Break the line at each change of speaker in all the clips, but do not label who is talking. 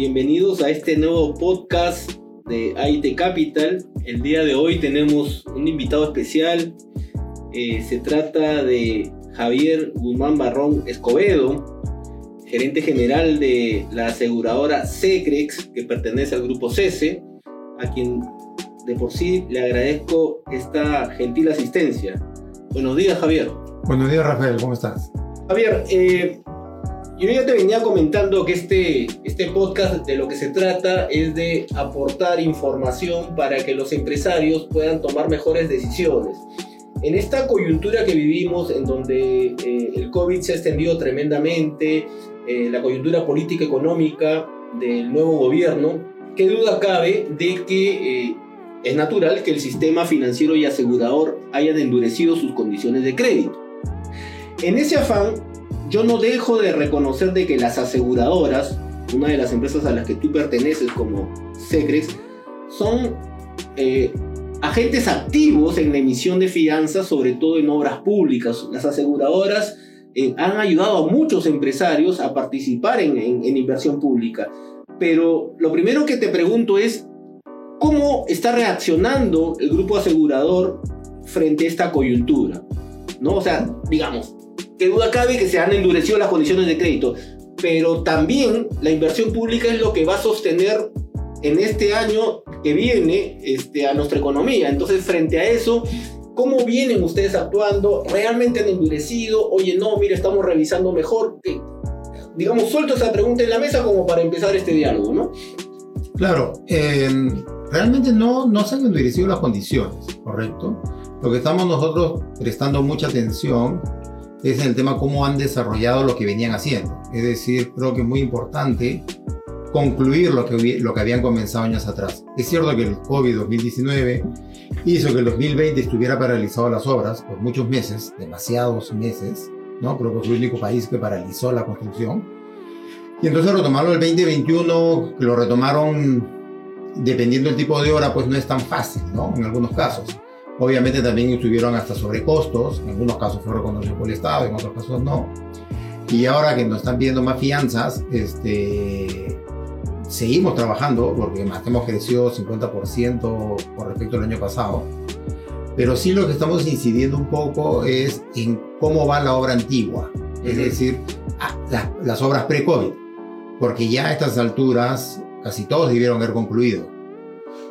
Bienvenidos a este nuevo podcast de IT Capital. El día de hoy tenemos un invitado especial. Eh, se trata de Javier Guzmán Barrón Escobedo, gerente general de la aseguradora Secrex, que pertenece al grupo CESE, a quien de por sí le agradezco esta gentil asistencia. Buenos días, Javier.
Buenos días, Rafael, ¿cómo estás?
Javier, eh, yo ya te venía comentando que este, este podcast de lo que se trata es de aportar información para que los empresarios puedan tomar mejores decisiones. En esta coyuntura que vivimos, en donde eh, el COVID se ha extendido tremendamente, eh, la coyuntura política económica del nuevo gobierno, qué duda cabe de que eh, es natural que el sistema financiero y asegurador hayan endurecido sus condiciones de crédito. En ese afán, yo no dejo de reconocer de que las aseguradoras, una de las empresas a las que tú perteneces como Secrex, son eh, agentes activos en la emisión de fianzas, sobre todo en obras públicas. Las aseguradoras eh, han ayudado a muchos empresarios a participar en, en inversión pública. Pero lo primero que te pregunto es, ¿cómo está reaccionando el grupo asegurador frente a esta coyuntura? ¿No? O sea, digamos, que duda cabe que se han endurecido las condiciones de crédito, pero también la inversión pública es lo que va a sostener en este año que viene este, a nuestra economía. Entonces, frente a eso, ¿cómo vienen ustedes actuando? ¿Realmente han endurecido? Oye, no, mira, estamos revisando mejor. digamos, suelto esa pregunta en la mesa como para empezar este diálogo, ¿no?
Claro, em, realmente no, no se han endurecido las condiciones, ¿correcto? Lo que estamos nosotros prestando mucha atención es el tema cómo han desarrollado lo que venían haciendo. Es decir, creo que es muy importante concluir lo que, lo que habían comenzado años atrás. Es cierto que el COVID-2019 hizo que el 2020 estuviera paralizado las obras por muchos meses, demasiados meses, ¿no? Creo que fue el único país que paralizó la construcción. Y entonces retomarlo el 2021, que lo retomaron dependiendo del tipo de obra, pues no es tan fácil, ¿no? En algunos casos. Obviamente también estuvieron hasta sobrecostos, en algunos casos fue reconocido por el Estado, en otros casos no. Y ahora que nos están pidiendo más fianzas, este, seguimos trabajando, porque más hemos crecido 50% con respecto al año pasado. Pero sí lo que estamos incidiendo un poco es en cómo va la obra antigua, es decir, ah, las obras pre-COVID, porque ya a estas alturas casi todos debieron haber concluido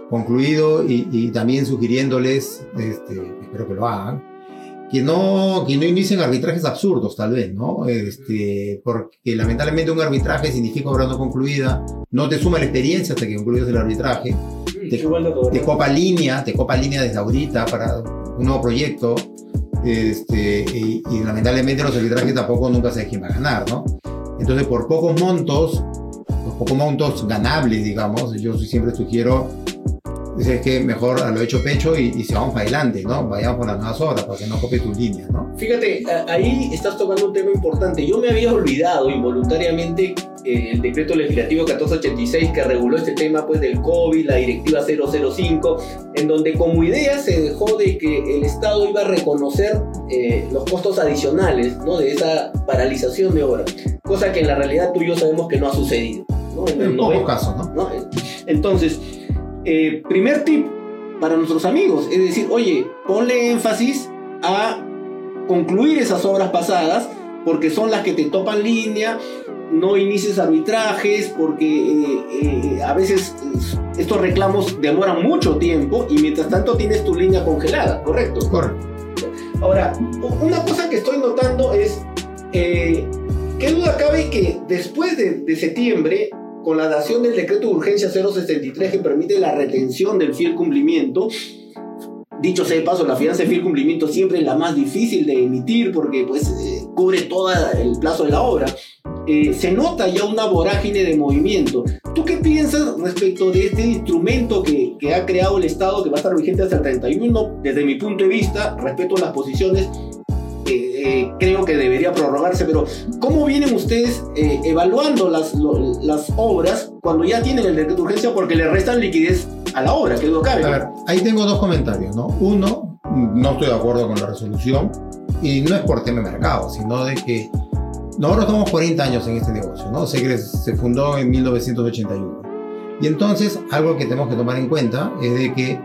concluido y, también sugiriéndoles, este, espero que lo hagan, que no, que no inicien arbitrajes absurdos, tal vez, ¿no? Este, porque lamentablemente un arbitraje significa obra no concluida, no te suma la experiencia hasta que concluyes el arbitraje, te, copa línea, te copa línea desde ahorita para un nuevo proyecto, este, y, lamentablemente los arbitrajes tampoco nunca se quién va a ganar, ¿no? Entonces, por pocos montos, por pocos montos ganables, digamos, yo siempre sugiero Dice que mejor a lo hecho pecho y, y se vamos para adelante, ¿no? Vayamos por las nuevas obras para que no copie tus líneas, ¿no?
Fíjate, ahí estás tocando un tema importante. Yo me había olvidado involuntariamente eh, el decreto legislativo 1486 que reguló este tema pues del COVID, la directiva 005, en donde como idea se dejó de que el Estado iba a reconocer eh, los costos adicionales ¿no? de esa paralización de obra, cosa que en la realidad tú y yo sabemos que no ha sucedido. ¿no?
En, en pocos casos, ¿no?
¿no? Entonces, eh, primer tip para nuestros amigos, es decir, oye, ponle énfasis a concluir esas obras pasadas porque son las que te topan línea, no inicies arbitrajes porque eh, eh, a veces estos reclamos demoran mucho tiempo y mientras tanto tienes tu línea congelada, ¿correcto?
Correcto.
Ahora, una cosa que estoy notando es, ¿qué duda cabe que después de, de septiembre con la dación del decreto de urgencia 063 que permite la retención del fiel cumplimiento, dicho sea de paso, la fianza de fiel cumplimiento siempre es la más difícil de emitir porque pues eh, cubre todo el plazo de la obra. Eh, se nota ya una vorágine de movimiento. ¿Tú qué piensas respecto de este instrumento que, que ha creado el Estado que va a estar vigente hasta el 31? Desde mi punto de vista, respeto las posiciones eh, creo que debería prorrogarse, pero ¿cómo vienen ustedes eh, evaluando las, las obras cuando ya tienen el decreto de urgencia porque le restan liquidez a la obra? Que lo cabe.
A ver, ahí tengo dos comentarios, ¿no? Uno, no estoy de acuerdo con la resolución y no es por tema de mercado, sino de que nosotros estamos 40 años en este negocio, ¿no? Segres se fundó en 1981. Y entonces, algo que tenemos que tomar en cuenta es de que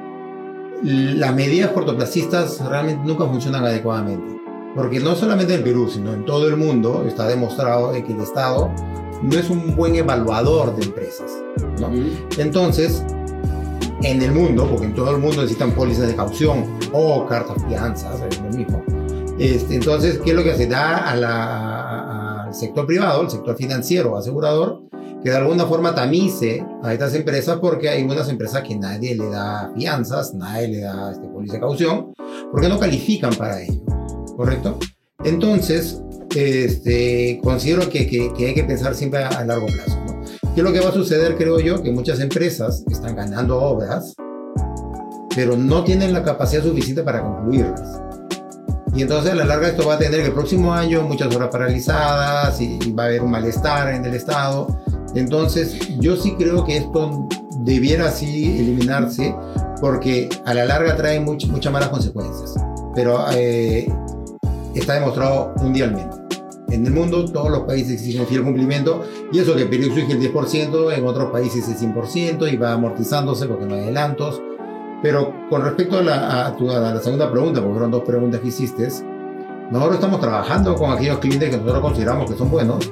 las medidas cortoplacistas realmente nunca funcionan adecuadamente. Porque no solamente en Perú, sino en todo el mundo está demostrado que el Estado no es un buen evaluador de empresas. ¿no? Entonces, en el mundo, porque en todo el mundo necesitan pólizas de caución o cartas fianzas, es lo mismo. Este, entonces, ¿qué es lo que se da al sector privado, al sector financiero, asegurador? Que de alguna forma tamice a estas empresas porque hay unas empresas que nadie le da fianzas, nadie le da este, póliza de caución, porque no califican para ello. ¿Correcto? Entonces, este, considero que, hay que pensar siempre a, largo plazo. ¿no? ¿Qué es lo que va a suceder, creo yo? Que muchas empresas están ganando obras, pero no tienen la capacidad suficiente para concluirlas. Y entonces a la larga esto va a tener que el próximo año muchas obras paralizadas y, va a haber un malestar en el Estado. Entonces yo sí creo que esto debiera así eliminarse porque a la larga trae muchas malas consecuencias. Pero eh, está demostrado mundialmente. En el mundo todos los países exigen fiel cumplimiento y eso que Perú exige el 10%, en otros países el 100% y va amortizándose porque no hay adelantos. Pero con respecto a la, a, tu, a la segunda pregunta, porque fueron dos preguntas que hiciste, nosotros estamos trabajando con aquellos clientes que nosotros consideramos que son buenos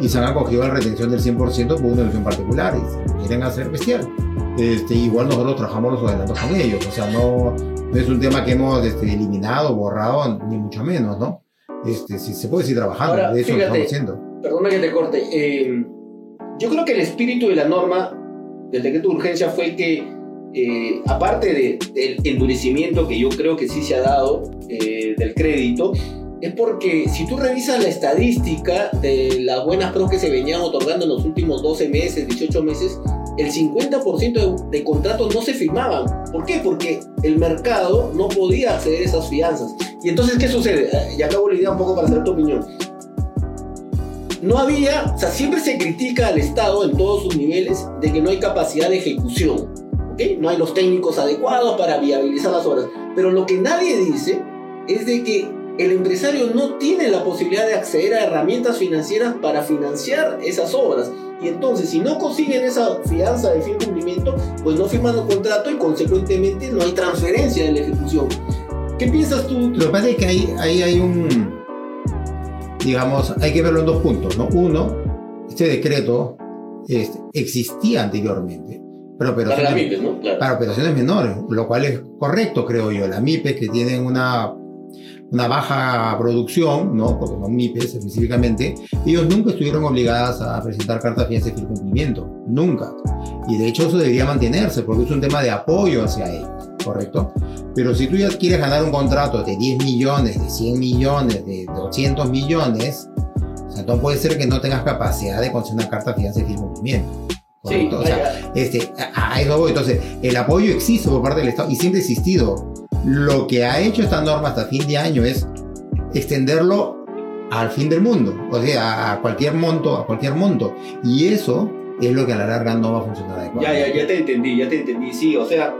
y se han acogido a la retención del 100% por una elección particular y quieren hacer bestial. Este, igual nosotros trabajamos los adelantos con ellos, o sea, no, no es un tema que hemos este, eliminado, borrado, ni mucho menos, ¿no? Este, si se puede seguir trabajando, de eso fíjate, estamos haciendo.
Perdona que te corte. Eh, yo creo que el espíritu de la norma del decreto de urgencia fue que, eh, aparte de, del endurecimiento que yo creo que sí se ha dado eh, del crédito, es porque si tú revisas la estadística de las buenas pros que se venían otorgando en los últimos 12 meses, 18 meses, el 50% de, contratos no se firmaban. ¿Por qué? Porque el mercado no podía acceder a esas fianzas. Y entonces, ¿qué sucede? Eh, y acabo la idea un poco para hacer tu opinión. No había, o sea, siempre se critica al Estado en todos sus niveles de que no hay capacidad de ejecución. ¿ok? No hay los técnicos adecuados para viabilizar las obras. Pero lo que nadie dice es de que el empresario no tiene la posibilidad de acceder a herramientas financieras para financiar esas obras. Y entonces, si no consiguen esa fianza de fin cumplimiento, pues no firman el contrato y consecuentemente no hay transferencia de la ejecución. ¿Qué piensas tú?
Lo que pasa es que ahí, ahí hay un, digamos, hay que verlo en dos puntos, ¿no? Uno, este decreto este, existía anteriormente. Para operaciones, para, MIPES, ¿no? para operaciones menores, lo cual es correcto, creo yo. La MIPES que tienen una una baja producción, ¿no? porque son MIPES específicamente, ellos nunca estuvieron obligadas a presentar cartas fianza de cumplimiento, nunca. Y de hecho eso debería mantenerse porque es un tema de apoyo hacia ellos, ¿correcto? Pero si tú ya quieres ganar un contrato de 10 millones, de 100 millones, de 200 millones, o sea, no puede ser que no tengas capacidad de conseguir una carta fianza de cumplimiento. ¿correcto? o sea, este, a, a eso voy. Entonces, el apoyo existe por parte del Estado y siempre ha existido lo que ha hecho esta norma hasta fin de año es extenderlo al fin del mundo, o sea, a cualquier monto, a cualquier monto. Y eso es lo que a la larga no va a funcionar
adecuadamente. Ya, ya, ya te entendí, ya te entendí, sí, o sea,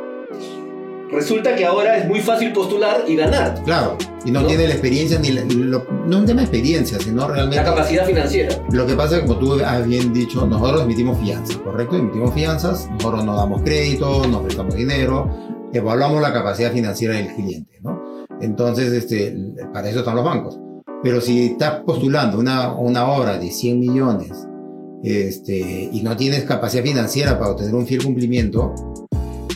resulta que ahora es muy fácil postular y ganar.
Claro, y no, tiene la experiencia ni la, no un tema de experiencia, sino realmente...
La capacidad financiera.
Lo que pasa es que, como tú has bien dicho, nosotros emitimos fianzas, ¿correcto? Emitimos fianzas, nosotros no damos crédito, no prestamos dinero, evaluamos la capacidad financiera del cliente, ¿no? Entonces, este, para eso están los bancos. Pero si estás postulando una, una obra de 100 millones este, y no tienes capacidad financiera para obtener un fiel cumplimiento,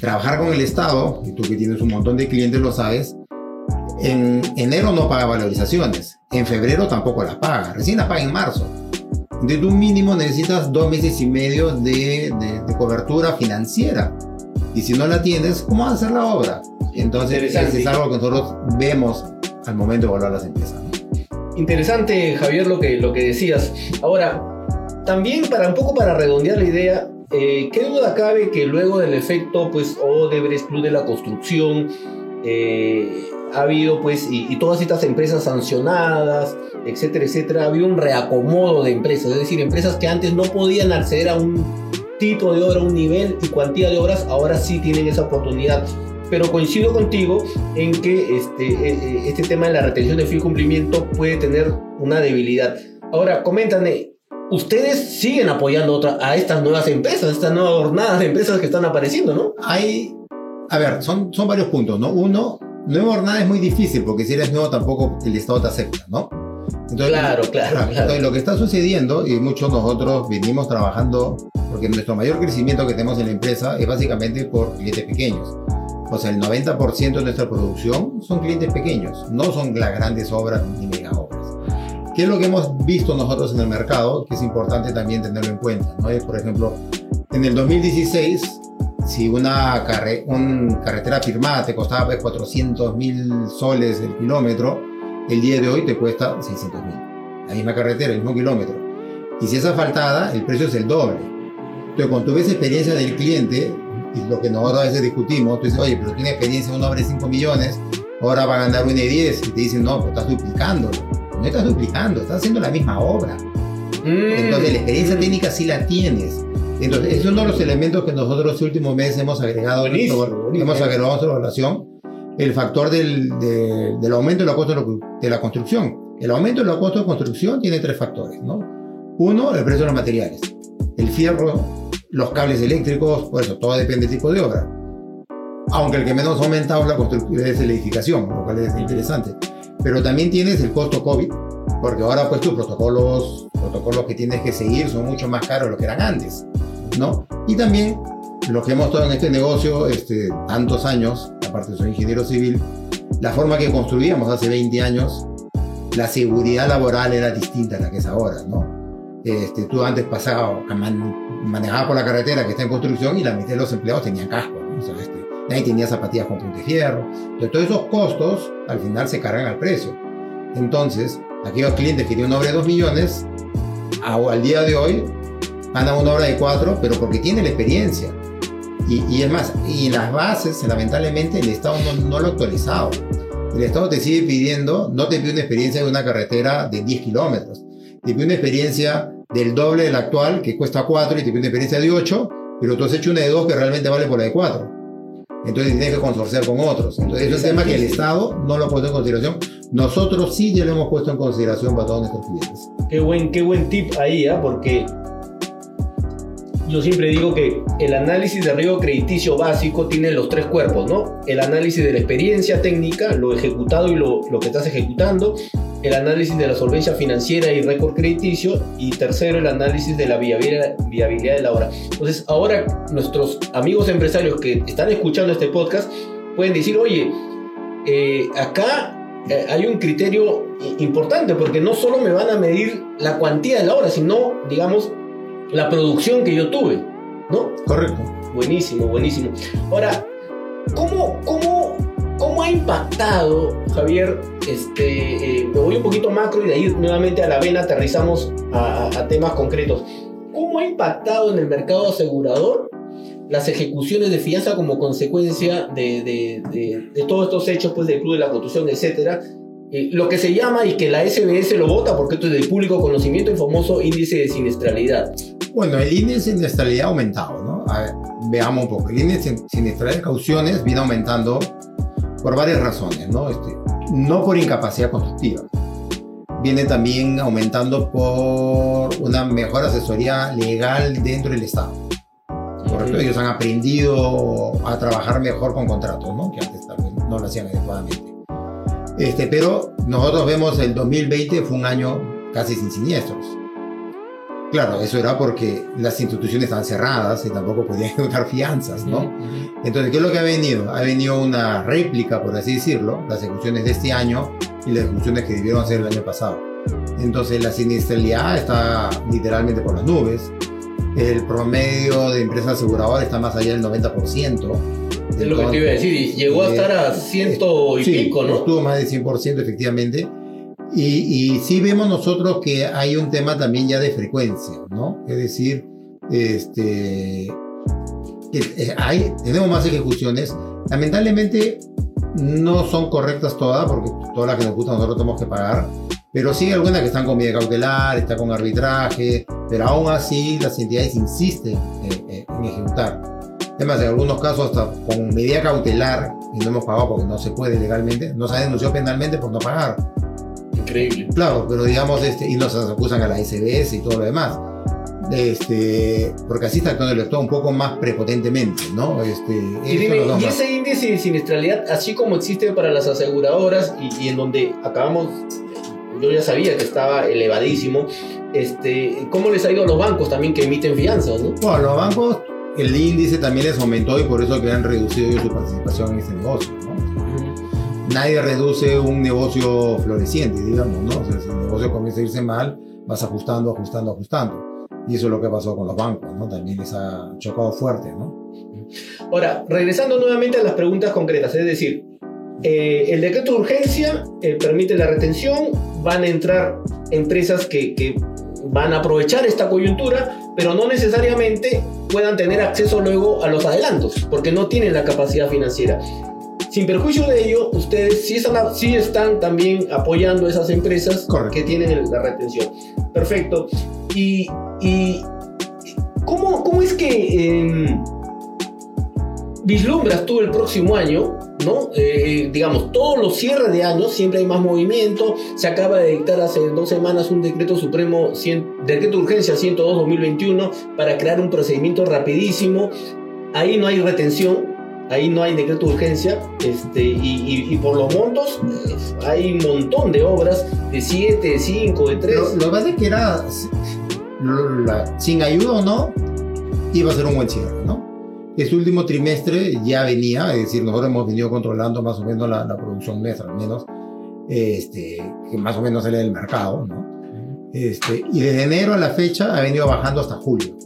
trabajar con el Estado, y tú que tienes un montón de clientes lo sabes, en enero no paga valorizaciones, en febrero tampoco las paga, recién las paga en marzo. De tu mínimo necesitas dos meses y medio de, de, de cobertura financiera y si no la tienes, ¿cómo vas a hacer la obra? Entonces, es algo que nosotros vemos al momento de evaluar las empresas.
Interesante, Javier, lo que, lo que decías. Ahora, también para un poco para redondear la idea, eh, ¿qué duda cabe que luego del efecto, pues, Odebrecht, Club de la Construcción, eh, ha habido, pues, y, y, todas estas empresas sancionadas, etcétera, etcétera, ha habido un reacomodo de empresas, es decir, empresas que antes no podían acceder a un tipo de obra, un nivel y cuantía de obras, ahora sí tienen esa oportunidad. Pero coincido contigo en que este, eh, eh, este tema de la retención de fin cumplimiento puede tener una debilidad. Ahora, coméntame, ustedes siguen apoyando otra, a estas nuevas empresas, estas nuevas jornadas de empresas que están apareciendo, ¿no?
Hay, a ver, son, son varios puntos, ¿no? Uno, nueva jornada es muy difícil porque si eres nuevo tampoco el Estado te acepta, ¿no?
Entonces, claro, claro, claro.
Entonces, lo que está sucediendo, y muchos nosotros venimos trabajando, porque nuestro mayor crecimiento que tenemos en la empresa es básicamente por clientes pequeños. O sea, el 90% de nuestra producción son clientes pequeños, no son las grandes obras ni mega obras. ¿Qué es lo que hemos visto nosotros en el mercado? Que es importante también tenerlo en cuenta. ¿no? Por ejemplo, en el 2016, si una, carre un carretera firmada te costaba pues, 400 mil soles el kilómetro, el día de hoy te cuesta 600 mil. La misma carretera, el mismo kilómetro. Y si es asfaltada, el precio es el doble. Entonces, cuando tú ves experiencia del cliente, y lo que nosotros a veces discutimos, tú dices, oye, pero tiene experiencia en una obra de 5 millones, ahora va a ganar un de 10, y te dicen, no, pues estás duplicando. No estás duplicando, estás haciendo la misma obra. Mm. Entonces, la experiencia técnica sí la tienes. Entonces, es uno de los elementos que nosotros los últimos meses hemos agregado, hemos agregado a nuestra evaluación, el factor del, del aumento de la costo de la construcción. El aumento de la costo de construcción tiene tres factores, ¿no? Uno, el precio de los materiales. El fierro, los cables eléctricos, por eso todo depende del tipo de obra. Aunque el que menos ha aumentado la construcción, es la edificación, lo cual es interesante. Pero también tienes el costo COVID, porque ahora pues tus protocolos, protocolos que tienes que seguir son mucho más caros de lo que eran antes, ¿no? Y también lo que hemos estado en este negocio este, tantos años, aparte soy ingeniero civil, la forma que construíamos hace 20 años, la seguridad laboral era distinta a la que es ahora, ¿no? Este, tú antes pasabas, manejabas por la carretera que está en construcción y la mitad de los empleados tenían casco, ¿no? o sea, este, nadie tenía zapatillas con punta de fierro. Entonces, todos esos costos al final se cargan al precio. Entonces, aquellos clientes que tienen una obra de 2 millones, al día de hoy, van a una obra de 4, pero porque tienen la experiencia. Y, y, es más, y las bases, lamentablemente, el Estado no, no, lo ha actualizado. El Estado te sigue pidiendo, no te pide una experiencia de una carretera de 10 kilómetros, te pide una experiencia del doble de la actual, que cuesta 4, y te pide una experiencia de 8, pero tú has hecho una de 2 que realmente vale por la de 4. Entonces tienes que consorciar con otros. Entonces, es un tema que el Estado no lo ha puesto en consideración. Nosotros sí ya lo hemos puesto en consideración para todos nuestros clientes.
Qué buen, qué buen tip ahí, ¿eh? porque yo siempre digo que el análisis de riesgo crediticio básico tiene los tres cuerpos, ¿no? El análisis de la experiencia técnica, lo ejecutado y lo, lo que estás ejecutando, el análisis de la solvencia financiera y récord crediticio y tercero el análisis de la viabilidad, viabilidad de la obra. Entonces ahora nuestros amigos empresarios que están escuchando este podcast pueden decir, oye, eh, acá eh, hay un criterio importante porque no solo me van a medir la cuantía de la obra, sino, digamos, la producción que yo tuve, ¿no?
Correcto.
Buenísimo, buenísimo. Ahora, ¿cómo, cómo, cómo ha impactado, Javier? Este, eh, me voy un poquito macro y de ahí nuevamente a la vena aterrizamos a, temas concretos. ¿Cómo ha impactado en el mercado asegurador las ejecuciones de fianza como consecuencia de, de, de, todos estos hechos pues, del Club de la Construcción, etcétera? Eh, lo que se llama y que la SBS lo vota porque esto es del público conocimiento, el famoso índice de siniestralidad.
Bueno, el índice de siniestralidad ha aumentado, ¿no? veamos un poco. El índice de siniestralidad de cauciones viene aumentando por varias razones, ¿no? Este, no por incapacidad constructiva. Viene también aumentando por una mejor asesoría legal dentro del Estado. Correcto, ellos han aprendido a trabajar mejor con contratos, ¿no? Que antes también no lo hacían adecuadamente. Este, pero nosotros vemos el 2020 fue un año casi sin siniestros. Claro, eso era porque las instituciones estaban cerradas y tampoco podían ejecutar fianzas, ¿no? Entonces, ¿qué es lo que ha venido? Ha venido una réplica, por así decirlo, las ejecuciones de este año y las ejecuciones que debieron hacer el año pasado. Entonces, la siniestralidad está literalmente por las nubes. El promedio de empresas aseguradoras está más allá del 90%.
Es lo que te iba a decir, llegó a estar a ciento y pico, ¿no?
Estuvo más de 100% efectivamente. Y, y, sí vemos nosotros que hay un tema también ya de frecuencia, ¿no? Es decir, este, hay, tenemos más ejecuciones. Lamentablemente no son correctas todas, porque todas las que nos gustan nosotros tenemos que pagar. Pero sí algunas que están con medida cautelar, están con arbitraje, pero aún así las entidades insisten en ejecutar. Además, en algunos casos hasta con medida cautelar y no hemos pagado porque no se puede legalmente, nos ha denunciado penalmente por no pagar
Increíble.
Claro, pero digamos, este, y nos acusan a la SBS y todo lo demás. Este, porque así está actuando el Estado un poco más prepotentemente, ¿no? Este,
y, dime, ¿y ese índice de siniestralidad, así como existe para las aseguradoras y, y en donde acabamos yo ya sabía que estaba elevadísimo. Este, ¿Cómo les ha ido a los bancos también que emiten fianzas? ¿no?
Bueno, los bancos, el índice también les aumentó y por eso que han reducido su participación en este negocio. ¿no? Nadie reduce un negocio floreciente, digamos, ¿no? O sea, si el negocio comienza a irse mal, vas ajustando, ajustando, ajustando. Y eso es lo que pasó con los bancos, ¿no? También les ha chocado fuerte, ¿no?
Ahora, regresando nuevamente a las preguntas concretas, es decir, eh, el decreto de urgencia eh, permite la retención, van a entrar empresas que, que, van a aprovechar esta coyuntura, pero no necesariamente puedan tener acceso luego a los adelantos, porque no tienen la capacidad financiera. Sin perjuicio de ello, ustedes sí están, sí están también apoyando a esas empresas
Correcto.
que tienen la retención. Perfecto. ¿Y, y ¿cómo, cómo es que eh, vislumbras tú el próximo año ¿no? Eh, digamos, todos los cierres de años siempre hay más movimiento. Se acaba de dictar hace dos semanas un decreto supremo, 100, decreto de urgencia 102-2021 para crear un procedimiento rapidísimo. Ahí no hay retención, ahí no hay decreto de urgencia, este, y, por los montos eh, hay un montón de obras de 7, de 5, de 3.
Lo, que pasa es que era, sin ayuda o no, iba a ser un buen cierre, ¿no? Este último trimestre ya venía, es decir, nosotros hemos venido controlando más o menos la, la producción nuestra, al menos, este, que más o menos sale del mercado, ¿no? Este, y desde enero a la fecha ha venido bajando hasta julio.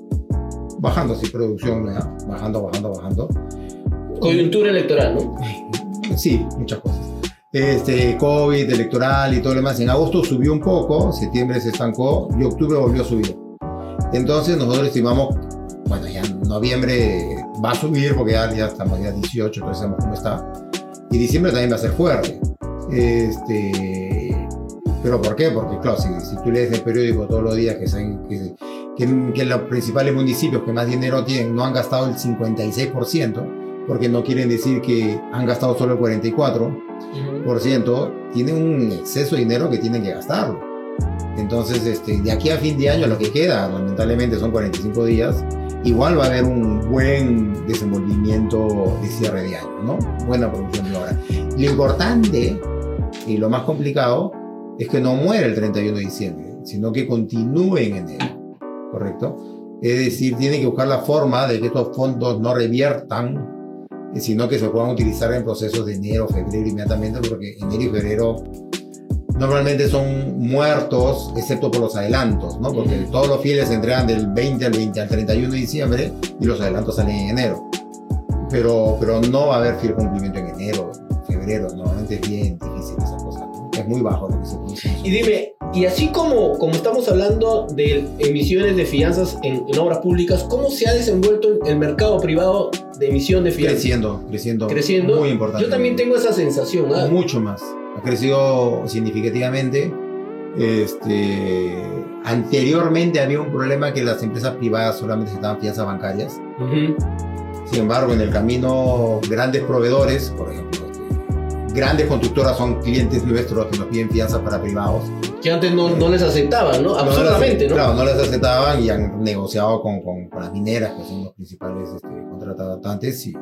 Bajando, sí, producción, ¿no? bajando, bajando, bajando.
Coyuntura electoral, ¿no?
Sí, muchas cosas. Este, COVID, electoral y todo lo demás. En agosto subió un poco, septiembre se estancó y octubre volvió a subir. Entonces nosotros estimamos, bueno, ya en noviembre va a subir porque ya, ya estamos ya 18, entonces sabemos cómo está. Y diciembre también va a ser fuerte. Este, ¿Pero por qué? Porque, claro, si, si tú lees el periódico todos los días que, saben que, que, que, los principales municipios que más dinero tienen no han gastado el 56%, porque no quieren decir que han gastado solo el 44%, tienen un exceso de dinero que tienen que gastarlo. Entonces, este, de aquí a fin de año, lo que queda, lamentablemente son 45 días, igual va a haber un buen desenvolvimiento de cierre de año, ¿no? Buena producción de obra. Lo importante y lo más complicado es que no muera el 31 de diciembre, sino que continúe en enero, ¿correcto? Es decir, tiene que buscar la forma de que estos fondos no reviertan, sino que se puedan utilizar en procesos de enero, febrero inmediatamente, porque enero y febrero normalmente son muertos, excepto por los adelantos, ¿no? Porque uh -huh. todos los fieles se entregan del 20 al 20 al 31 de diciembre y los adelantos salen en enero. Pero, pero no va a haber fiel cumplimiento en enero, febrero, normalmente es bien difícil esa cosa, ¿no? Es muy bajo lo que se produce.
Y dime, y así como, como estamos hablando de emisiones de fianzas en, en obras públicas, ¿cómo se ha desenvuelto el mercado privado de emisión de fianzas?
Creciendo, creciendo.
Creciendo.
Muy importante.
Yo también tengo esa sensación. ¿eh?
Mucho más ha crecido significativamente. Este, anteriormente había un problema que las empresas privadas solamente se daban fianzas bancarias. Uh -huh. Sin embargo, en el camino, grandes proveedores, por ejemplo, grandes constructoras son clientes nuestros que nos piden fianzas para privados.
Que antes no, no les aceptaban, ¿no? Absolutamente,
¿no? Claro, no les aceptaban y han negociado con, con, con las mineras, que son los principales este, contratantes. Y,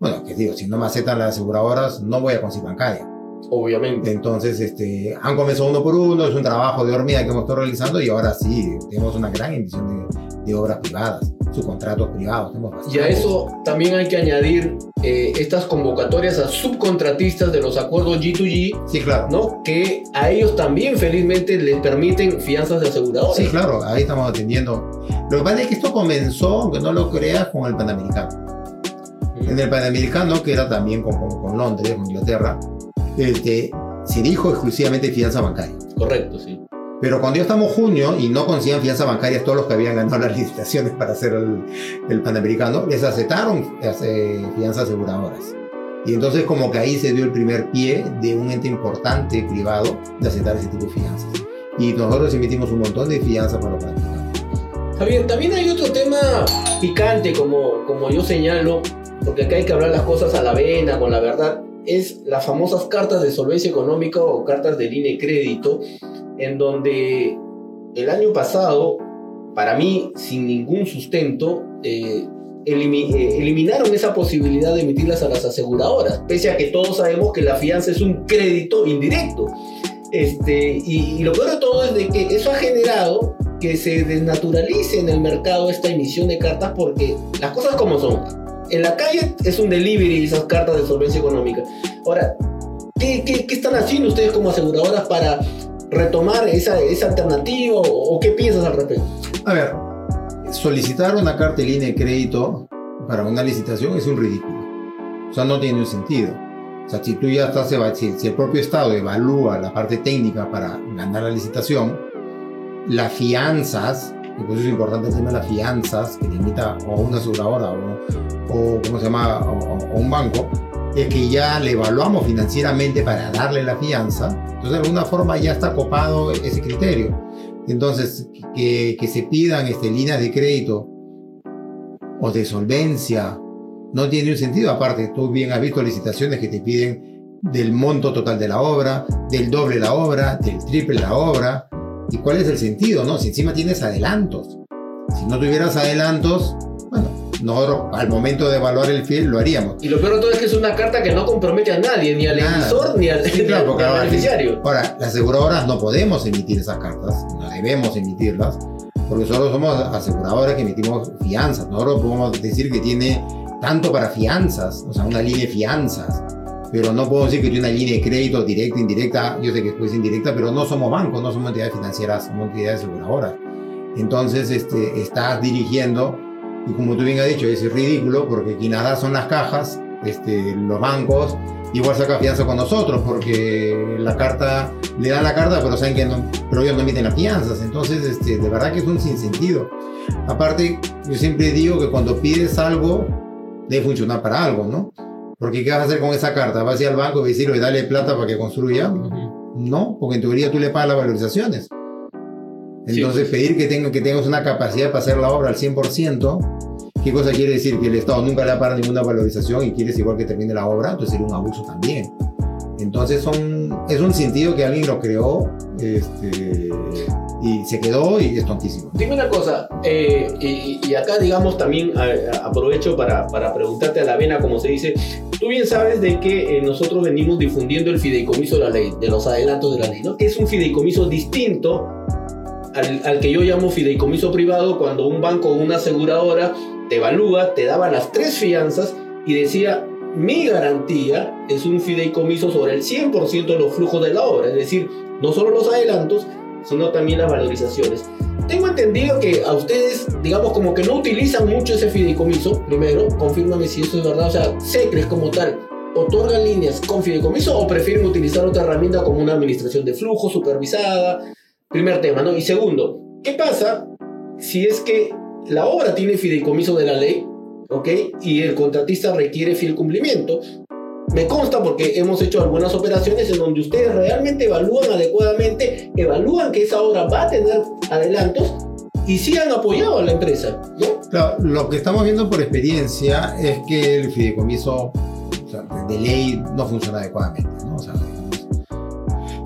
bueno, que digo, si no me aceptan las aseguradoras, no voy a conseguir bancaria.
Obviamente.
Entonces, este, han comenzado uno por uno, es un trabajo de hormiga que hemos estado realizando y ahora sí, tenemos una gran emisión de, de obras privadas, subcontratos privados.
Y a eso también hay que añadir eh, estas convocatorias a subcontratistas de los acuerdos G2G.
Sí, claro.
¿no? Que a ellos también felizmente les permiten fianzas de aseguradores.
Sí, claro, ahí estamos atendiendo. Lo que pasa es que esto comenzó, aunque no lo creas, con el Panamericano. Mm. En el Panamericano, que era también con, con, con Londres, con Inglaterra, este, se dijo exclusivamente fianza bancaria.
Correcto, sí.
Pero cuando ya estamos junio y no consiguen fianza bancaria todos los que habían ganado las licitaciones para hacer el, el Panamericano, les aceptaron eh, fianzas aseguradoras. Y entonces como que ahí se dio el primer pie de un ente importante privado de aceptar ese tipo de fianzas. Y nosotros emitimos un montón de fianzas para los Panamericanos.
Javier, también hay otro tema picante, como, como yo señalo, porque acá hay que hablar las cosas a la vena, con la verdad es las famosas cartas de solvencia económica o cartas de línea de crédito, en donde el año pasado, para mí, sin ningún sustento, eh, eh, eliminaron esa posibilidad de emitirlas a las aseguradoras, pese a que todos sabemos que la fianza es un crédito indirecto. Este, y, lo peor de todo es de que eso ha generado que se desnaturalice en el mercado esta emisión de cartas porque las cosas como son. En la calle es un delivery esas cartas de solvencia económica. Ahora, ¿qué, qué, qué están haciendo ustedes como aseguradoras para retomar esa, esa alternativa o, qué piensas al respecto?
A ver, solicitar una carta de línea de crédito para una licitación es un ridículo. O sea, no tiene sentido. O sea, si tú ya estás, si, el propio Estado evalúa la parte técnica para ganar la licitación, las fianzas, y por eso es importante el tema de las fianzas que limita o una aseguradora o, ¿cómo se llama? O, un banco, es que ya le evaluamos financieramente para darle la fianza, entonces de alguna forma ya está copado ese criterio. Entonces, que, que se pidan este, líneas de crédito o de solvencia no tiene un sentido. Aparte, tú bien has visto licitaciones que te piden del monto total de la obra, del doble la obra, del triple la obra. ¿Y cuál es el sentido? No? Si encima tienes adelantos. Si no tuvieras adelantos, bueno, nosotros al momento de evaluar el fiel lo haríamos.
Y lo peor de todo es que es una carta que no compromete a nadie, ni al emisor, ni al, beneficiario.
Ahora, las aseguradoras no podemos emitir esas cartas, no debemos emitirlas, porque solo somos aseguradoras que emitimos fianzas. Nosotros podemos decir que tiene tanto para fianzas, o sea, una línea de fianzas. Pero no puedo decir que tiene una línea de crédito directa, indirecta. Yo sé que es indirecta, pero no somos bancos, no somos entidades financieras, somos entidades aseguradoras. Entonces, este, estás dirigiendo y como tú bien has dicho, es ridículo porque quien nada son las cajas, este, los bancos, igual saca fianza con nosotros porque la carta, le dan la carta, pero saben que no, pero ellos no emiten las fianzas. Entonces, este, de verdad que es un sinsentido. Aparte, yo siempre digo que cuando pides algo, debe funcionar para algo, ¿no? Porque ¿qué vas a hacer con esa carta? ¿Vas a ir al banco y decirle, dale plata para que construya? No, porque en teoría tú le pagas las valorizaciones. Entonces, pedir que, tenga, que tengas una capacidad para hacer la obra al 100%, ¿qué cosa quiere decir? Que el Estado nunca le va a pagar ninguna valorización y quieres igual que termine la obra, entonces sería un abuso también. Entonces, son, es un sentido que alguien lo creó este, y se quedó y es tontísimo.
Dime una cosa, eh, y, acá, digamos, también aprovecho para, para, preguntarte a la vena, como se dice. Tú bien sabes de que eh, nosotros venimos difundiendo el fideicomiso de la ley, de los adelantos de la ley, ¿no? Que es un fideicomiso distinto al, que yo llamo fideicomiso privado, cuando un banco o una aseguradora te evalúa, te daba las tres fianzas y decía, mi garantía es un fideicomiso sobre el 100% de los flujos de la obra, es decir, no solo los adelantos, sino también las valorizaciones. Tengo entendido que a ustedes, digamos, como que no utilizan mucho ese fideicomiso, primero, confírmame si eso es verdad, o sea, SECRES como tal, ¿otorgan líneas con fideicomiso o prefieren utilizar otra herramienta como una administración de flujo supervisada? Primer tema, ¿no? Y segundo, ¿qué pasa si es que la obra tiene fideicomiso de la ley, ¿ok? Y el contratista requiere fiel cumplimiento. Me consta porque hemos hecho algunas operaciones en donde ustedes realmente evalúan adecuadamente, evalúan que esa obra va a tener adelantos y sí han apoyado a la empresa, ¿no?
Claro, lo que estamos viendo por experiencia es que el fideicomiso de ley no funciona adecuadamente, ¿no? O sea,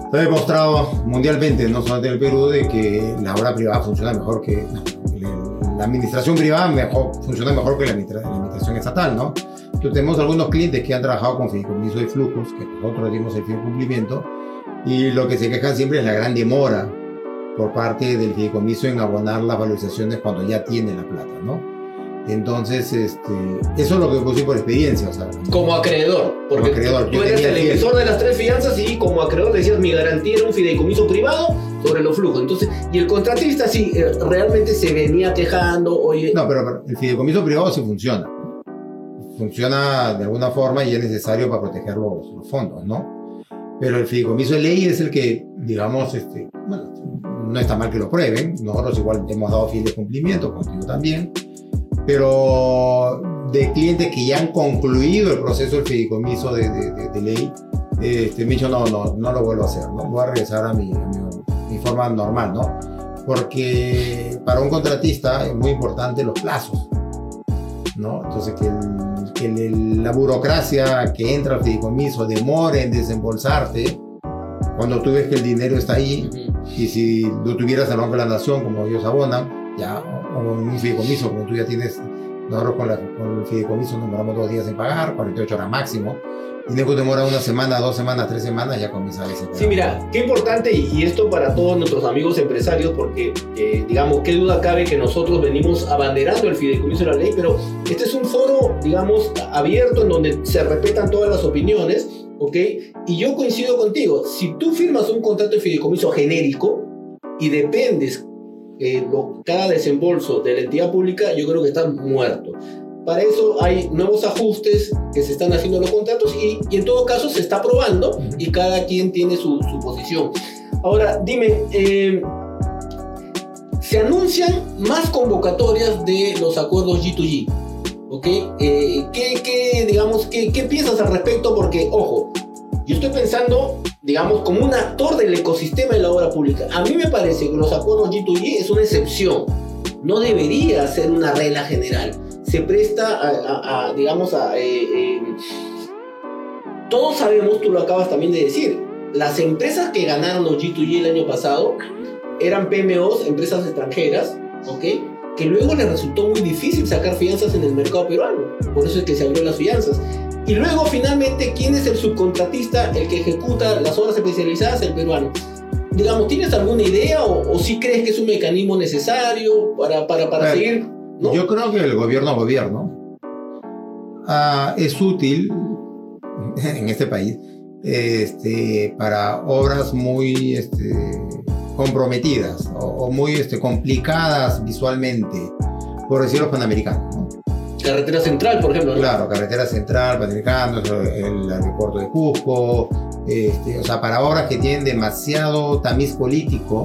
Está demostrado mundialmente, no solamente en el Perú, de que la obra privada funciona mejor que la administración privada mejor, funciona mejor que la administración estatal, ¿no? Entonces tenemos algunos clientes que han trabajado con fideicomiso de flujos, que nosotros dimos el fiel cumplimiento, y lo que se quejan siempre es la gran demora por parte del fideicomiso en abonar las valorizaciones cuando ya tiene la plata, ¿no? Entonces, este, eso es lo que puse por experiencia. O sea,
como acreedor, porque tú eres el emisor de las tres fianzas y como acreedor decías mi garantía era un fideicomiso privado sobre los flujos. Entonces, y el contratista sí, eh, realmente se venía quejando, oye...
No, pero, el fideicomiso privado sí funciona. Funciona de alguna forma y es necesario para proteger los, fondos, ¿no? Pero el fideicomiso de ley es el que, digamos, este, bueno, no está mal que lo prueben. Nosotros igual hemos dado fin de cumplimiento, contigo también pero de clientes que ya han concluido el proceso del fideicomiso de, de, ley, este, me dicho, no, no, no lo vuelvo a hacer, ¿no? voy a regresar a mi, mi, forma normal, ¿no? Porque para un contratista es muy importante los plazos, ¿no? Entonces, que el la burocracia que entra al fideicomiso demora en desembolsarte, cuando tú ves que el dinero está ahí, y si lo tuvieras en Banco de la Nación, como ellos abonan, ya, o, en un fideicomiso, como tú ya tienes, nosotros con, con el fideicomiso nos demoramos dos días en pagar, 48 horas máximo, luego demora una semana, dos semanas, tres semanas, ya comienza veces.
Sí, mira, qué importante, y, esto para todos nuestros amigos empresarios, porque, eh, digamos, qué duda cabe que nosotros venimos abanderando el fideicomiso de la ley, pero este es un foro, digamos, abierto en donde se respetan todas las opiniones, ¿ok? Y yo coincido contigo, si tú firmas un contrato de fideicomiso genérico y dependes eh, cada desembolso de la entidad pública, yo creo que estás muerto. Para eso hay nuevos ajustes que se están haciendo en los contratos y, en todo caso se está probando y cada quien tiene su, posición. Ahora, dime, eh, se anuncian más convocatorias de los acuerdos G2G. ¿Ok? Eh, ¿qué, digamos, qué, qué piensas al respecto? Porque, ojo, yo estoy pensando, digamos, como un actor del ecosistema de la obra pública. A mí me parece que los acuerdos G2G es una excepción. No debería ser una regla general se presta a, digamos, a... Eh, eh, todos sabemos, tú lo acabas también de decir, las empresas que ganaron los G2G el año pasado eran PMOs, empresas extranjeras, ¿ok? Que luego les resultó muy difícil sacar fianzas en el mercado peruano. Por eso es que se abrió las fianzas. Y luego, finalmente, ¿quién es el subcontratista, el que ejecuta las obras especializadas? El peruano. Digamos, ¿tienes alguna idea o, o si crees que es un mecanismo necesario para, para, para seguir
yo creo que el gobierno gobierno ah, es útil en este país este, para obras muy este, comprometidas o, muy este, complicadas visualmente, por decirlo panamericanos.
Carretera Central, por ejemplo.
Claro, Carretera Central, Panamericano, el aeropuerto de Cusco, este, o sea, para obras que tienen demasiado tamiz político,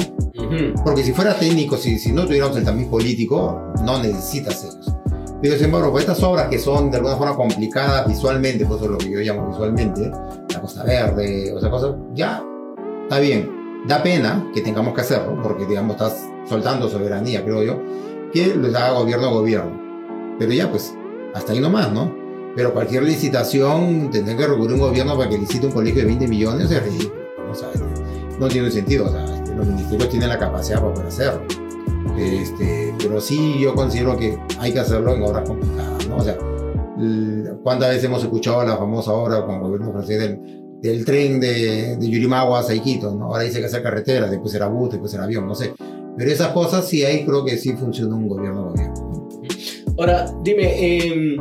porque si fuera técnico, si, si no tuviéramos el tamiz político, no necesitas ellos. Pero sin embargo, estas obras que son de alguna forma complicadas visualmente, por eso es lo que yo llamo visualmente, la Costa Verde, o sea, cosas, ya está bien. Da pena que tengamos que hacerlo, porque digamos, estás soltando soberanía, creo yo, que les haga gobierno a gobierno. Pero ya, pues, hasta ahí nomás, ¿no? Pero cualquier licitación tendrá que recurrir un gobierno para que licite un colegio de 20 millones, es ridículo. ¿no? no tiene sentido. O sea, este, los ministerios tienen la capacidad para poder hacerlo. Este, pero sí yo considero que hay que hacerlo en obras complicadas, ¿no? O sea, ¿cuántas veces hemos escuchado la famosa obra con el gobierno francés del, tren de, de Yurimaguas a Saiquito, ¿no? Ahora dice que hacer carretera, después era bus, después era avión, no sé. Pero esas cosas sí ahí creo que sí funciona un gobierno gobierno.
Ahora, dime, eh,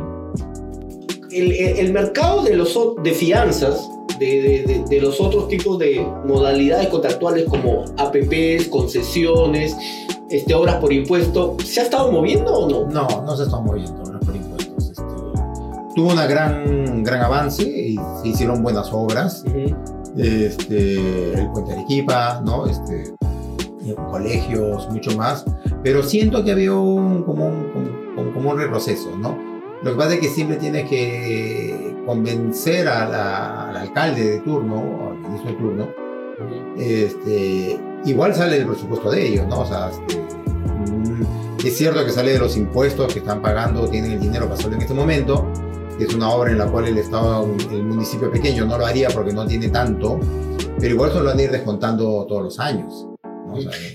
el, mercado de, los, de fianzas, de, de, los otros tipos de modalidades contractuales como APPs, concesiones, este, obras por impuesto, ¿se ha estado moviendo o no?
No, no se ha estado moviendo obras por impuestos. Este, tuvo un gran, gran avance y se hicieron buenas obras. este, el Puente Arequipa, ¿no? Este, colegios, mucho más. Pero siento que había un, como, un, como un retroceso, ¿no? Lo que pasa es que siempre tienes que convencer al alcalde de turno, o al ministro de turno, este, igual sale del presupuesto de ellos, ¿no? O sea, este, mm, es cierto que sale de los impuestos que están pagando, tienen el dinero para hacerlo en este momento, es una obra en la cual el Estado, el municipio pequeño no lo haría porque no tiene tanto, pero igual se lo van a ir descontando todos los años.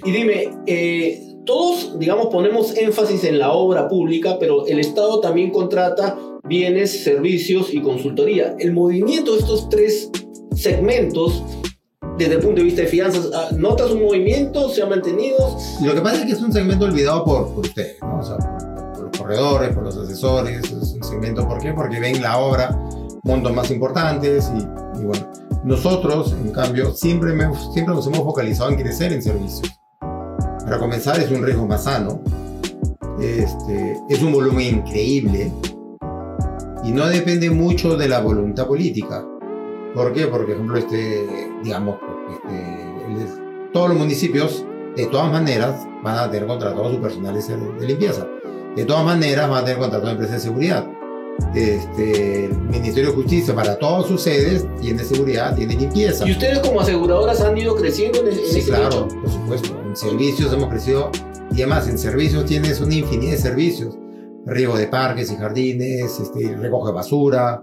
y dime, eh, todos, digamos, ponemos énfasis en la obra pública, pero el Estado también contrata bienes, servicios y consultoría. El movimiento de estos tres segmentos, desde el punto de vista de finanzas, ah, ¿notas un movimiento? ¿Se ha mantenido?
Lo que pasa es que es un segmento olvidado por, por ustedes, ¿no? O sea, por, los corredores, por los asesores, es un segmento, ¿por qué? Porque ven la obra montos más importantes y, bueno, nosotros, en cambio, siempre, siempre nos hemos focalizado en crecer en servicios. Para comenzar, es un riesgo más sano. Este, es un volumen increíble y no depende mucho de la voluntad política. ¿Por qué? Porque, por ejemplo, este, digamos, este, todos los municipios, de todas maneras, van a tener contratados su personal de limpieza. De todas maneras, van a tener contratados de empresas de seguridad este, el Ministerio de Justicia para todas sus sedes tiene seguridad, tiene limpieza.
¿Y ustedes como aseguradoras han ido creciendo en,
sí, claro, por supuesto. En servicios hemos crecido y además en servicios tienes una infinidad de servicios. riego de parques y jardines, este, recoge basura,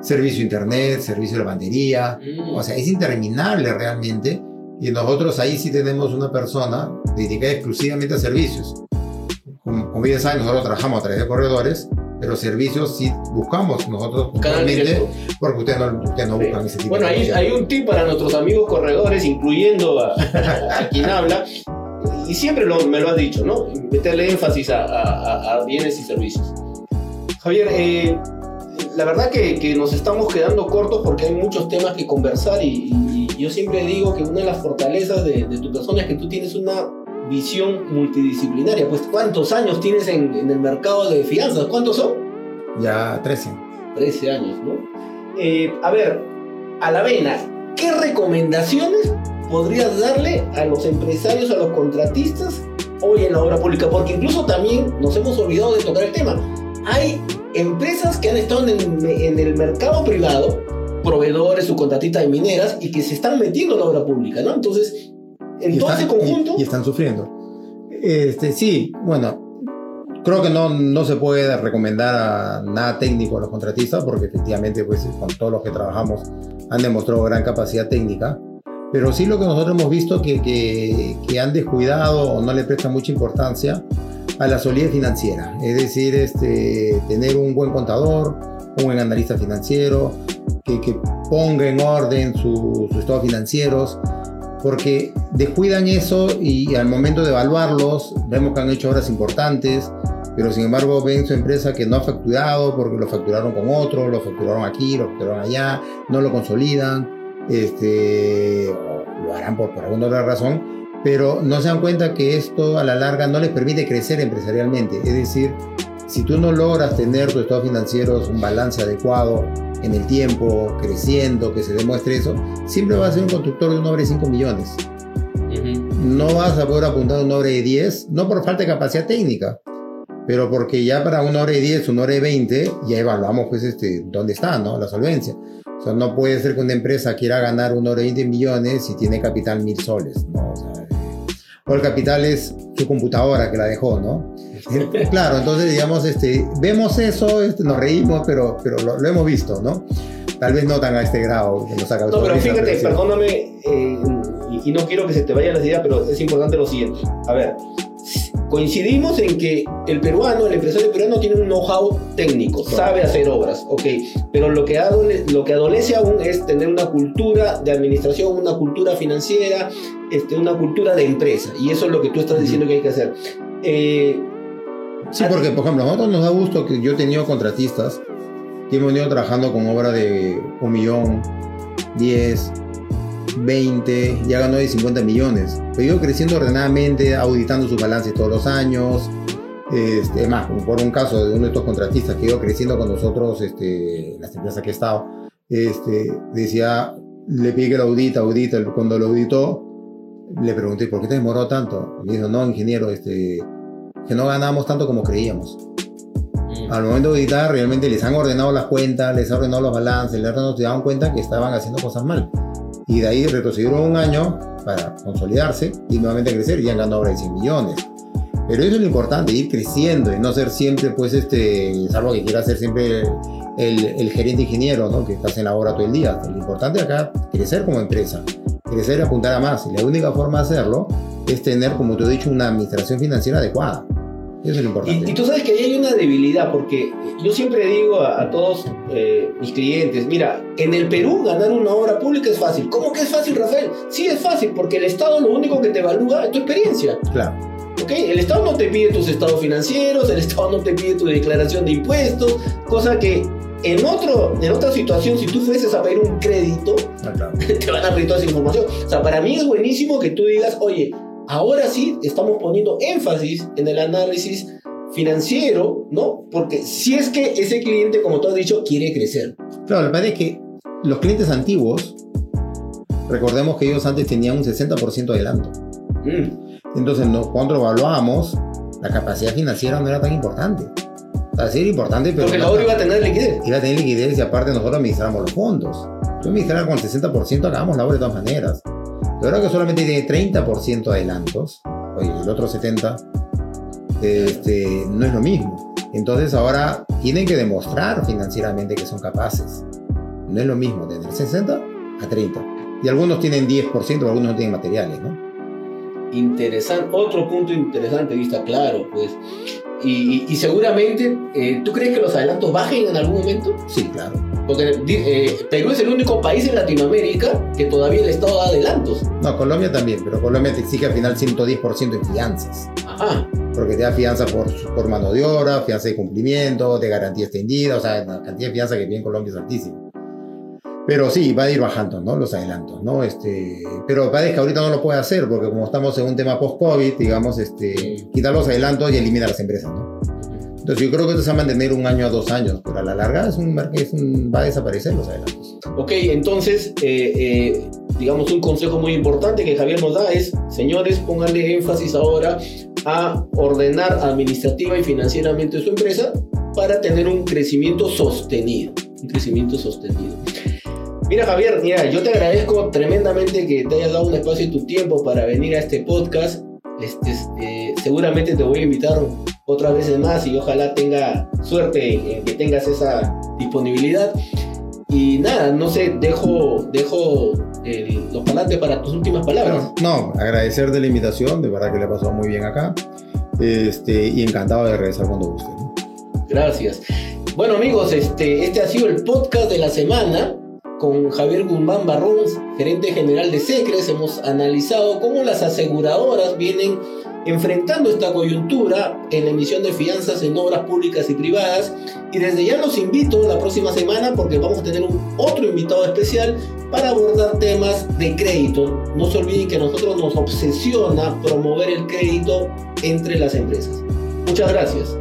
servicio internet, servicio de lavandería.
Mm.
O sea, es interminable realmente. Y nosotros ahí sí tenemos una persona dedicada exclusivamente a servicios. Como, como bien saben, nosotros trabajamos a través de corredores, pero servicios sí buscamos nosotros puntualmente, porque ustedes no, ustedes no buscan ese tipo
Bueno,
de
ahí
servicios.
hay un tip para nuestros amigos corredores, incluyendo a, a quien habla, y siempre lo- me lo has dicho, ¿no? Meterle énfasis a, a- a bienes y servicios. Javier, eh, la verdad que, que nos estamos quedando cortos porque hay muchos temas que conversar y, y- y yo siempre digo que una de las fortalezas de, de tu persona es que tú tienes una visión multidisciplinaria. Pues, ¿cuántos años tienes en, en el mercado de fianzas? ¿Cuántos son?
Ya 13.
13 años, ¿no? Eh, a ver, a la vena, ¿qué recomendaciones podrías darle a los empresarios, a los contratistas hoy en la obra pública? Porque incluso también nos hemos olvidado de tocar el tema. Hay empresas que han estado en el, en el mercado privado, proveedores, subcontratistas de mineras, y que se están metiendo en la obra pública, ¿no? Entonces, en
Y
todo
están-
ese conjunto...
Y, y están sufriendo. Este, sí, bueno, creo que no, no se puede recomendar a nada técnico a los contratistas porque efectivamente pues con todos los que trabajamos han demostrado gran capacidad técnica. Pero sí lo que nosotros hemos visto que, que, que han descuidado o no le prestan mucha importancia a la solidez financiera. Es decir, este, tener un buen contador, un buen analista financiero, que, que ponga en orden su- sus estados financieros, porque descuidan eso y al momento de evaluarlos vemos que han hecho obras importantes, pero sin embargo ven su empresa que no ha facturado porque lo facturaron con otro, lo facturaron aquí, lo facturaron allá, no lo consolidan, este, lo harán por, por alguna otra razón, pero no se dan cuenta que esto a la larga no les permite crecer empresarialmente. Es decir, si tú no logras tener tu estado financiero, un balance adecuado en el tiempo, creciendo, que se demuestre eso, siempre vas a ser un constructor de una obra de 5 millones. No vas a poder apuntar a una obra de 10, no por falta de capacidad técnica, pero porque ya para una hora de 10, una hora de 20, ya evaluamos pues este, dónde está, ¿no? La solvencia. O sea, no puede ser que una empresa quiera ganar una hora de 20 millones si tiene capital mil soles, ¿no? O, sea, o el capital es su computadora que la dejó, ¿no? claro, entonces digamos, este, vemos eso, este, nos reímos, pero, pero lo, lo hemos visto, ¿no? Tal vez no tan a este grado que nos saca
No, pero fíjate, perdóname, eh, y, y no quiero que se te vayan las ideas, pero es importante lo siguiente. A ver, coincidimos en que el peruano, el empresario peruano tiene un know-how técnico, sabe hacer obras, ok, pero lo que, adole- lo que adolece aún es tener una cultura de administración, una cultura financiera, este, una cultura de empresa, y eso es lo que tú estás diciendo que hay que hacer. Eh,
Sí, porque, por ejemplo, a nosotros nos da gusto que yo he tenido contratistas que hemos venido trabajando con obra de un millón, 10, 20, ya ganó de 50 millones. Pero ido creciendo ordenadamente, auditando sus balances todos los años. Este, más, por un caso de uno de estos contratistas que iba creciendo con nosotros, este, las empresas que he estado, este, decía, le pedí que lo audita, audita, cuando lo auditó, le pregunté, ¿por qué te demoró tanto? Me dijo, no, ingeniero, este, que no ganamos tanto como creíamos. Al momento de auditar, realmente les han ordenado las cuentas, les han ordenado los balances, les han ordenado, se cuenta que estaban haciendo cosas mal. Y de ahí retrocedieron un año para consolidarse y nuevamente crecer y han ganado ahora de 100 millones. Pero eso es lo importante, ir creciendo y no ser siempre, pues, este, salvo que quiera ser siempre el, el- gerente ingeniero, ¿no? Que estás en la obra todo el día. Lo importante acá crecer como empresa, crecer y apuntar a más. Y la única forma de hacerlo es tener, como te he dicho, una administración financiera adecuada. Eso es lo importante.
Y, y tú sabes que ahí hay una debilidad, porque yo siempre digo a, a todos eh, mis clientes, mira, en el Perú ganar una obra pública es fácil. ¿Cómo que es fácil, Rafael? Sí es fácil, porque el Estado lo único que te evalúa es tu experiencia.
Claro.
¿ok? El Estado no te pide tus estados financieros, el Estado no te pide tu declaración de impuestos, cosa que en, otro, en otra situación, si tú fueses a pedir un crédito,
Ah, claro.
te van a pedir toda esa información. O sea, para mí es buenísimo que tú digas, oye, ahora sí estamos poniendo énfasis en el análisis financiero, ¿no? Porque si es que ese cliente, como tú has dicho, quiere crecer.
Claro, lo que pasa es que los clientes antiguos, recordemos que ellos antes tenían un 60% de adelanto.
Mm.
Entonces, cuando evaluamos, la capacidad financiera no era tan importante. O sea, sí era importante, pero
Porque la obra iba a tener liquidez.
iba a tener liquidez y aparte nosotros administramos los fondos. Yo administrar con el 60% acabamos la obra de todas maneras. Ahora que solamente tiene 30% de adelantos, oye, el otro 70% este, no es lo mismo. Entonces ahora tienen que demostrar financieramente que son capaces. No es lo mismo tener 60 a 30. Y algunos tienen 10%, algunos no tienen materiales, ¿no?
Interesante, otro punto interesante, vista claro, pues. Y, seguramente, eh, ¿tú crees que los adelantos bajen en algún momento?
Sí, claro.
Porque eh, Perú es el único país en Latinoamérica que todavía el Estado da adelantos.
No, Colombia también, pero Colombia te exige al final 110% en fianzas. Ajá. Porque te da fianza por, por mano de obra, fianza de cumplimiento, de garantía extendida, o sea, la cantidad de fianza que tiene Colombia es altísima. Pero sí, va a ir bajando, ¿no? Los adelantos, ¿no? Este, pero parece que ahorita no lo puede hacer porque como estamos en un tema post-COVID, digamos, este, quitar los adelantos y eliminar las empresas, ¿no? Entonces yo creo que se va a mantener un año a dos años, pero a la larga es un, es un va a desaparecer los adelantos.
Ok, entonces, eh, eh, digamos, un consejo muy importante que Javier nos da es, señores, pónganle énfasis ahora a ordenar administrativa y financieramente su empresa para tener un crecimiento sostenido, un crecimiento sostenido. Mira Javier, mira, yo te agradezco tremendamente que te hayas dado un espacio y tu tiempo para venir a este podcast. Este, eh, seguramente te voy a invitar otras veces más y ojalá tenga suerte en que tengas esa disponibilidad. Y nada, no sé, dejo, dejo los parlantes para tus últimas palabras.
no, agradecer de la invitación, de verdad que le pasado muy bien acá. Este, y encantado de regresar cuando guste.
Gracias. Bueno amigos, este, este ha sido el podcast de la semana con Javier Guzmán Barrón, gerente general de Secres, hemos analizado cómo las aseguradoras vienen enfrentando esta coyuntura en la emisión de fianzas en obras públicas y privadas. Y desde ya los invito la próxima semana porque vamos a tener un otro invitado especial para abordar temas de crédito. No se olviden que a nosotros nos obsesiona promover el crédito entre las empresas. Muchas gracias.